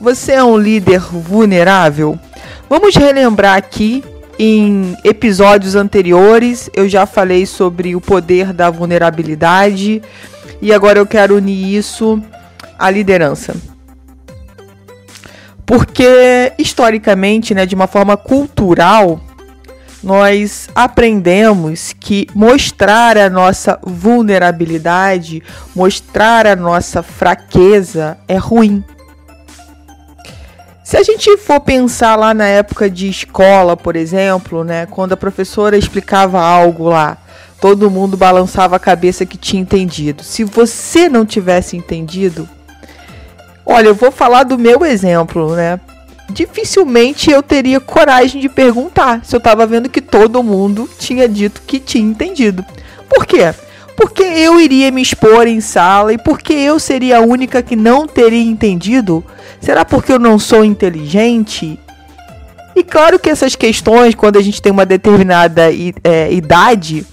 Você é um líder vulnerável? Vamos relembrar aqui em episódios anteriores eu já falei sobre o poder da vulnerabilidade e agora eu quero unir isso à liderança. Porque historicamente, né, de uma forma cultural, nós aprendemos que mostrar a nossa vulnerabilidade, mostrar a nossa fraqueza é ruim. Se a gente for pensar lá na época de escola, por exemplo, né, quando a professora explicava algo lá, todo mundo balançava a cabeça que tinha entendido. Se você não tivesse entendido, olha, eu vou falar do meu exemplo, né? Dificilmente eu teria coragem de perguntar se eu estava vendo que todo mundo tinha dito que tinha entendido. Por quê? Porque eu iria me expor em sala e porque eu seria a única que não teria entendido Será porque eu não sou inteligente? E claro que essas questões, quando a gente tem uma determinada é, idade,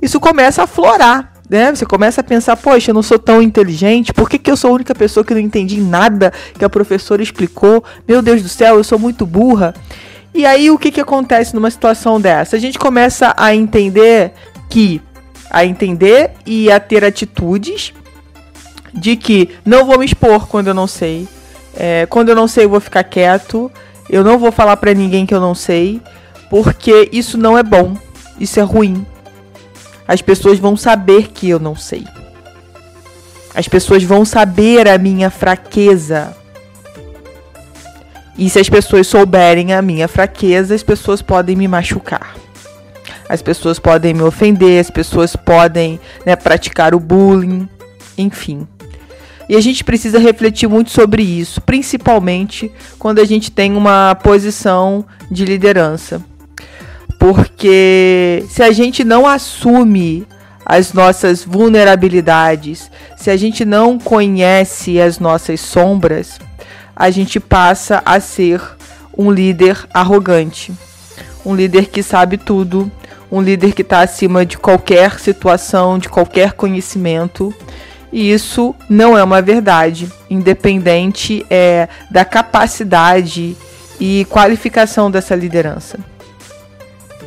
isso começa a florar. Né? Você começa a pensar, poxa, eu não sou tão inteligente, por que, que eu sou a única pessoa que não entendi nada que a professora explicou? Meu Deus do céu, eu sou muito burra. E aí o que, que acontece numa situação dessa? A gente começa a entender que a entender e a ter atitudes de que não vou me expor quando eu não sei, é, quando eu não sei, eu vou ficar quieto. Eu não vou falar para ninguém que eu não sei, porque isso não é bom. Isso é ruim. As pessoas vão saber que eu não sei. As pessoas vão saber a minha fraqueza. E se as pessoas souberem a minha fraqueza, as pessoas podem me machucar. As pessoas podem me ofender, as pessoas podem né, praticar o bullying, enfim. E a gente precisa refletir muito sobre isso, principalmente quando a gente tem uma posição de liderança. Porque se a gente não assume as nossas vulnerabilidades, se a gente não conhece as nossas sombras, a gente passa a ser um líder arrogante, um líder que sabe tudo, um líder que está acima de qualquer situação, de qualquer conhecimento e isso não é uma verdade, independente é, da capacidade e qualificação dessa liderança.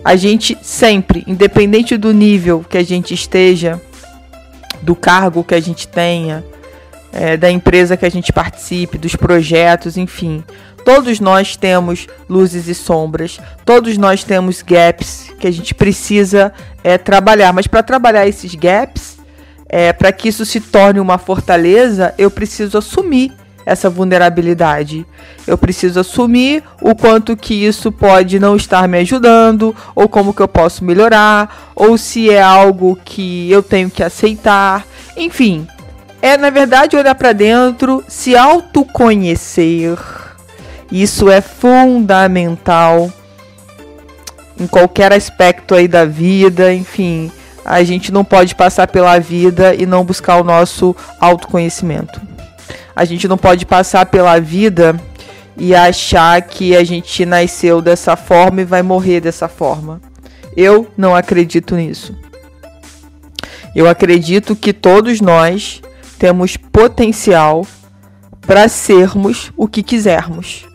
A gente sempre, independente do nível que a gente esteja, do cargo que a gente tenha, é, da empresa que a gente participe, dos projetos, enfim, todos nós temos luzes e sombras, todos nós temos gaps que a gente precisa é, trabalhar. Mas para trabalhar esses gaps, é, para que isso se torne uma fortaleza, eu preciso assumir essa vulnerabilidade. Eu preciso assumir o quanto que isso pode não estar me ajudando, ou como que eu posso melhorar, ou se é algo que eu tenho que aceitar. Enfim, é na verdade olhar para dentro, se autoconhecer. Isso é fundamental em qualquer aspecto aí da vida, enfim a gente não pode passar pela vida e não buscar o nosso autoconhecimento. A gente não pode passar pela vida e achar que a gente nasceu dessa forma e vai morrer dessa forma. Eu não acredito nisso. Eu acredito que todos nós temos potencial para sermos o que quisermos.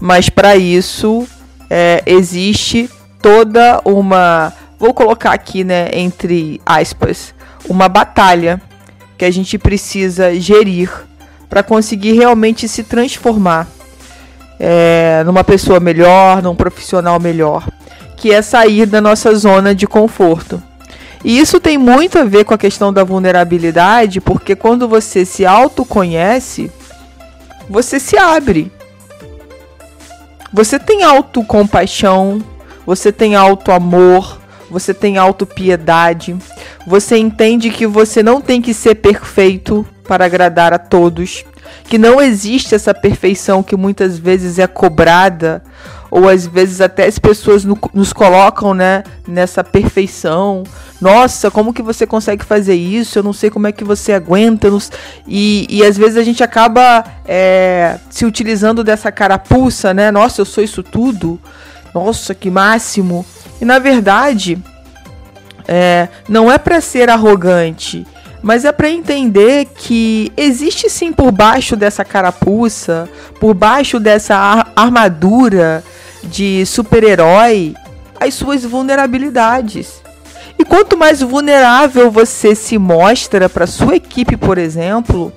Mas para isso é, existe toda uma vou colocar aqui, né, entre aspas, uma batalha que a gente precisa gerir para conseguir realmente se transformar é, numa pessoa melhor, num profissional melhor, que é sair da nossa zona de conforto. E isso tem muito a ver com a questão da vulnerabilidade, porque quando você se autoconhece, você se abre. Você tem autocompaixão, você tem auto-amor, você tem autopiedade, você entende que você não tem que ser perfeito para agradar a todos, que não existe essa perfeição que muitas vezes é cobrada ou às vezes até as pessoas no, nos colocam, né, nessa perfeição. Nossa, como que você consegue fazer isso? Eu não sei como é que você aguenta. E, e às vezes a gente acaba é, se utilizando dessa carapuça, né? Nossa, eu sou isso tudo. Nossa, que máximo. E na verdade, é, não é para ser arrogante, mas é para entender que existe sim por baixo dessa carapuça, por baixo dessa ar armadura de super-herói, as suas vulnerabilidades. E quanto mais vulnerável você se mostra para sua equipe, por exemplo,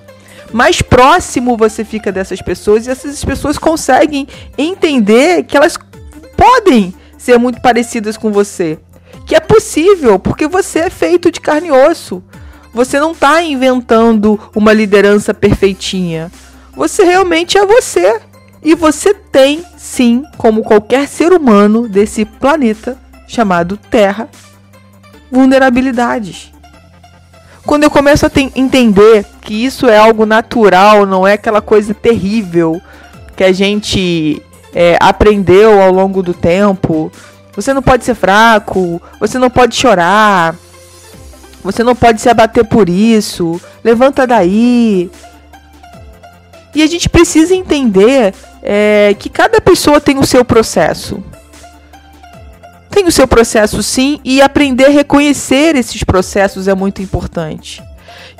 mais próximo você fica dessas pessoas e essas pessoas conseguem entender que elas podem ser muito parecidas com você que é possível, porque você é feito de carne e osso. Você não está inventando uma liderança perfeitinha. Você realmente é você. E você tem, sim, como qualquer ser humano desse planeta chamado Terra, vulnerabilidades. Quando eu começo a entender que isso é algo natural, não é aquela coisa terrível que a gente é, aprendeu ao longo do tempo, você não pode ser fraco, você não pode chorar, você não pode se abater por isso. Levanta daí. E a gente precisa entender é, que cada pessoa tem o seu processo. Tem o seu processo sim, e aprender a reconhecer esses processos é muito importante.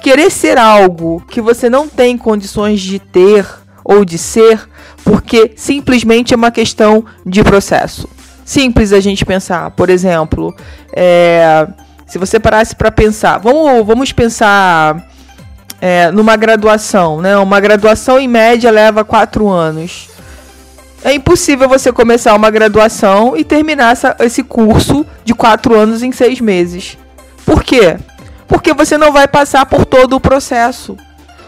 Querer ser algo que você não tem condições de ter ou de ser, porque simplesmente é uma questão de processo simples a gente pensar. Por exemplo, é, se você parasse para pensar, vamos, vamos pensar é, numa graduação, né? Uma graduação em média leva quatro anos. É impossível você começar uma graduação e terminar essa, esse curso de quatro anos em seis meses. Por quê? Porque você não vai passar por todo o processo.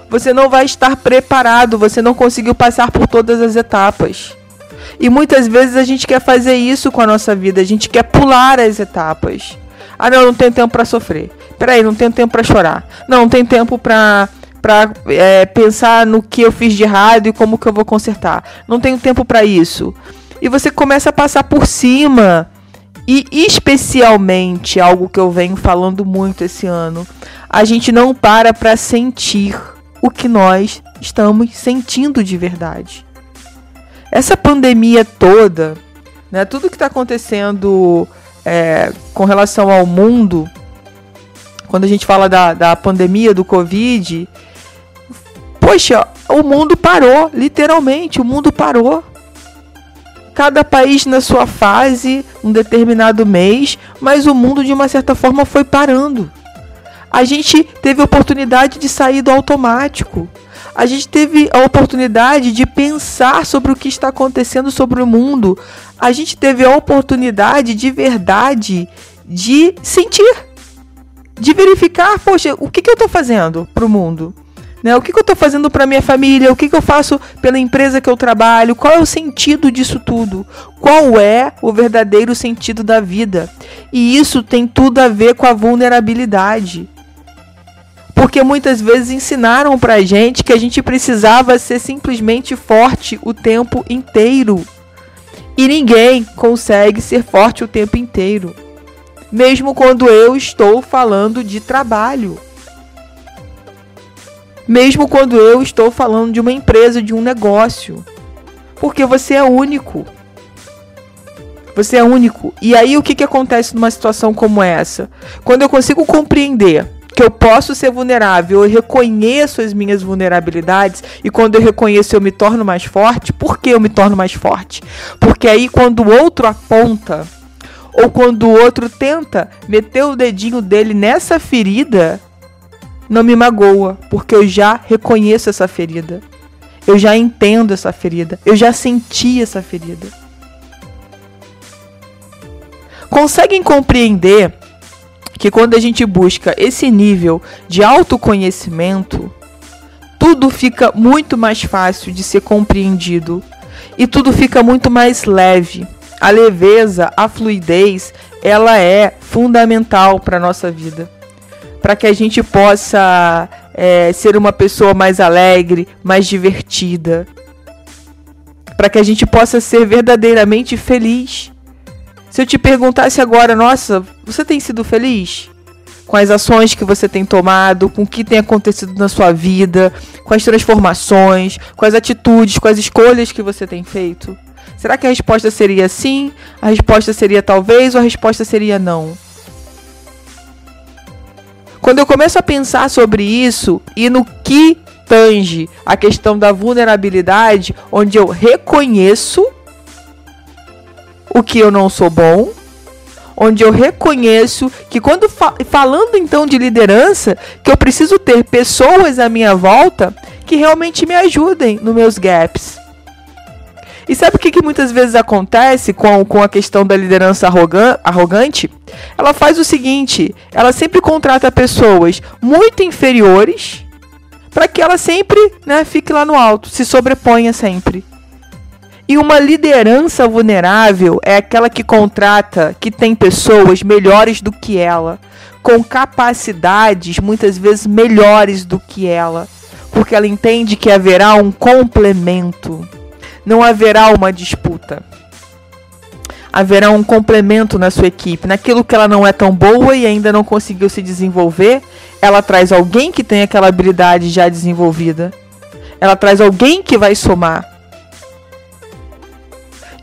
Você não vai estar preparado, você não conseguiu passar por todas as etapas. E muitas vezes a gente quer fazer isso com a nossa vida, a gente quer pular as etapas. Ah, não, não tenho tempo para sofrer. Peraí, não tenho tempo para chorar. Não, não tenho tempo para para é, pensar no que eu fiz de errado e como que eu vou consertar. Não tenho tempo para isso. E você começa a passar por cima. E especialmente algo que eu venho falando muito esse ano, a gente não para para sentir o que nós estamos sentindo de verdade. Essa pandemia toda, né, tudo que está acontecendo é, com relação ao mundo, quando a gente fala da, da pandemia do Covid, poxa, o mundo parou, literalmente, o mundo parou. Cada país na sua fase, um determinado mês, mas o mundo de uma certa forma foi parando. A gente teve oportunidade de sair do automático a gente teve a oportunidade de pensar sobre o que está acontecendo sobre o mundo. A gente teve a oportunidade de verdade de sentir, de verificar, poxa, o que, que eu estou fazendo para o mundo? Né? O que, que eu estou fazendo para minha família? O que, que eu faço pela empresa que eu trabalho? Qual é o sentido disso tudo? Qual é o verdadeiro sentido da vida? E isso tem tudo a ver com a vulnerabilidade. Porque muitas vezes ensinaram pra gente que a gente precisava ser simplesmente forte o tempo inteiro. E ninguém consegue ser forte o tempo inteiro. Mesmo quando eu estou falando de trabalho. Mesmo quando eu estou falando de uma empresa, de um negócio. Porque você é único. Você é único. E aí o que, que acontece numa situação como essa? Quando eu consigo compreender que eu posso ser vulnerável, eu reconheço as minhas vulnerabilidades e quando eu reconheço eu me torno mais forte. Por que eu me torno mais forte? Porque aí quando o outro aponta ou quando o outro tenta meter o dedinho dele nessa ferida, não me magoa, porque eu já reconheço essa ferida. Eu já entendo essa ferida, eu já senti essa ferida. Conseguem compreender que quando a gente busca esse nível de autoconhecimento, tudo fica muito mais fácil de ser compreendido e tudo fica muito mais leve. A leveza, a fluidez, ela é fundamental para a nossa vida. Para que a gente possa é, ser uma pessoa mais alegre, mais divertida, para que a gente possa ser verdadeiramente feliz. Se eu te perguntasse agora, nossa, você tem sido feliz? Com as ações que você tem tomado, com o que tem acontecido na sua vida, com as transformações, com as atitudes, com as escolhas que você tem feito? Será que a resposta seria sim? A resposta seria talvez ou a resposta seria não? Quando eu começo a pensar sobre isso e no que tange a questão da vulnerabilidade, onde eu reconheço o que eu não sou bom, onde eu reconheço que quando fa falando então de liderança, que eu preciso ter pessoas à minha volta que realmente me ajudem nos meus gaps. E sabe o que, que muitas vezes acontece com, com a questão da liderança arrogan arrogante? Ela faz o seguinte: ela sempre contrata pessoas muito inferiores para que ela sempre né, fique lá no alto, se sobreponha sempre. E uma liderança vulnerável é aquela que contrata, que tem pessoas melhores do que ela, com capacidades muitas vezes melhores do que ela, porque ela entende que haverá um complemento, não haverá uma disputa. Haverá um complemento na sua equipe, naquilo que ela não é tão boa e ainda não conseguiu se desenvolver, ela traz alguém que tem aquela habilidade já desenvolvida. Ela traz alguém que vai somar.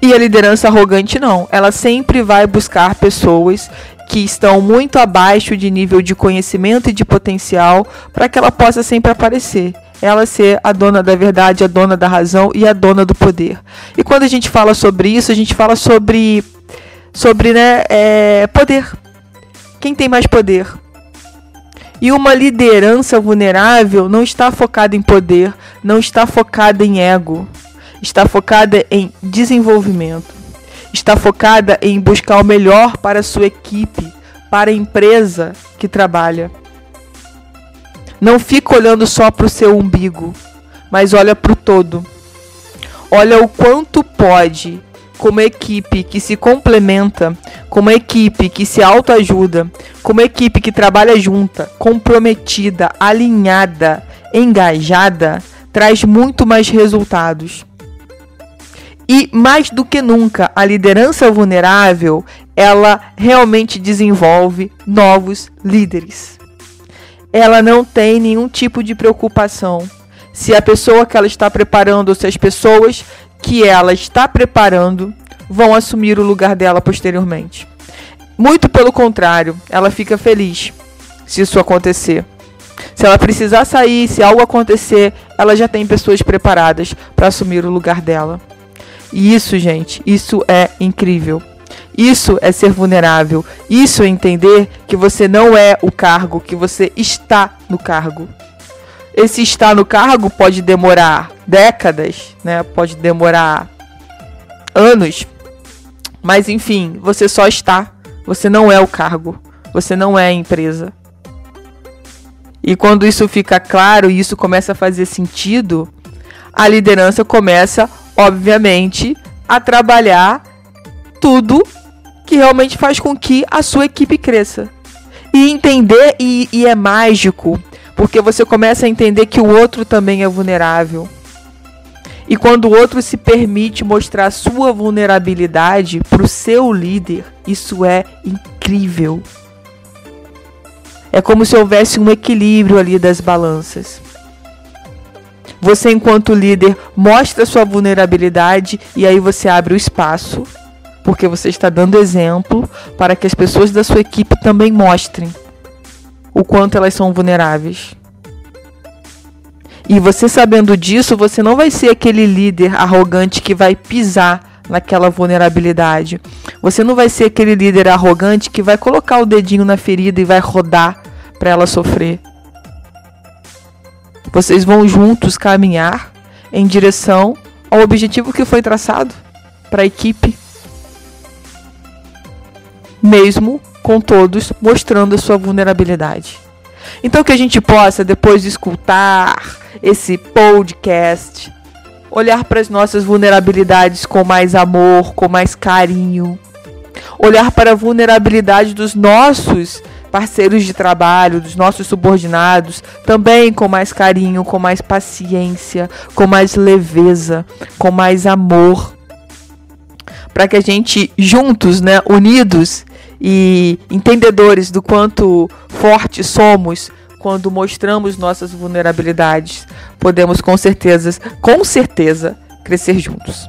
E a liderança arrogante não. Ela sempre vai buscar pessoas que estão muito abaixo de nível de conhecimento e de potencial para que ela possa sempre aparecer. Ela ser a dona da verdade, a dona da razão e a dona do poder. E quando a gente fala sobre isso, a gente fala sobre, sobre né, é, poder. Quem tem mais poder? E uma liderança vulnerável não está focada em poder, não está focada em ego está focada em desenvolvimento, está focada em buscar o melhor para a sua equipe, para a empresa que trabalha. Não fica olhando só para o seu umbigo, mas olha para o todo. Olha o quanto pode, como equipe que se complementa, como equipe que se autoajuda, como equipe que trabalha junta, comprometida, alinhada, engajada, traz muito mais resultados. E mais do que nunca, a liderança vulnerável, ela realmente desenvolve novos líderes. Ela não tem nenhum tipo de preocupação se a pessoa que ela está preparando ou se as pessoas que ela está preparando vão assumir o lugar dela posteriormente. Muito pelo contrário, ela fica feliz se isso acontecer. Se ela precisar sair, se algo acontecer, ela já tem pessoas preparadas para assumir o lugar dela. E isso, gente, isso é incrível. Isso é ser vulnerável. Isso é entender que você não é o cargo, que você está no cargo. Esse estar no cargo pode demorar décadas, né? Pode demorar anos. Mas enfim, você só está. Você não é o cargo. Você não é a empresa. E quando isso fica claro e isso começa a fazer sentido, a liderança começa obviamente, a trabalhar tudo que realmente faz com que a sua equipe cresça. E entender, e, e é mágico, porque você começa a entender que o outro também é vulnerável. E quando o outro se permite mostrar sua vulnerabilidade para o seu líder, isso é incrível. É como se houvesse um equilíbrio ali das balanças. Você, enquanto líder, mostra sua vulnerabilidade e aí você abre o espaço, porque você está dando exemplo para que as pessoas da sua equipe também mostrem o quanto elas são vulneráveis. E você sabendo disso, você não vai ser aquele líder arrogante que vai pisar naquela vulnerabilidade. Você não vai ser aquele líder arrogante que vai colocar o dedinho na ferida e vai rodar para ela sofrer. Vocês vão juntos caminhar em direção ao objetivo que foi traçado para a equipe, mesmo com todos mostrando a sua vulnerabilidade. Então que a gente possa depois de escutar esse podcast, olhar para as nossas vulnerabilidades com mais amor, com mais carinho, olhar para a vulnerabilidade dos nossos parceiros de trabalho, dos nossos subordinados, também com mais carinho, com mais paciência, com mais leveza, com mais amor. Para que a gente, juntos, né, unidos e entendedores do quanto fortes somos quando mostramos nossas vulnerabilidades, podemos com certeza, com certeza, crescer juntos.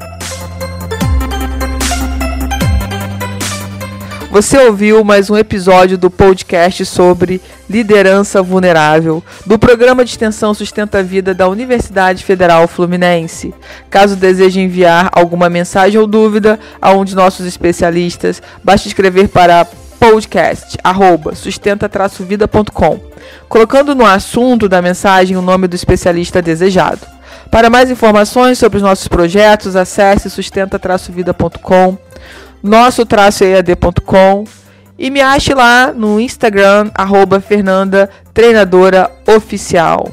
Você ouviu mais um episódio do podcast sobre liderança vulnerável do programa de extensão Sustenta a Vida da Universidade Federal Fluminense. Caso deseje enviar alguma mensagem ou dúvida a um de nossos especialistas, basta escrever para podcast sustenta-vida.com, colocando no assunto da mensagem o nome do especialista desejado. Para mais informações sobre os nossos projetos, acesse sustenta-vida.com nosso-ead.com e me ache lá no Instagram, arroba Fernanda Treinadora Oficial.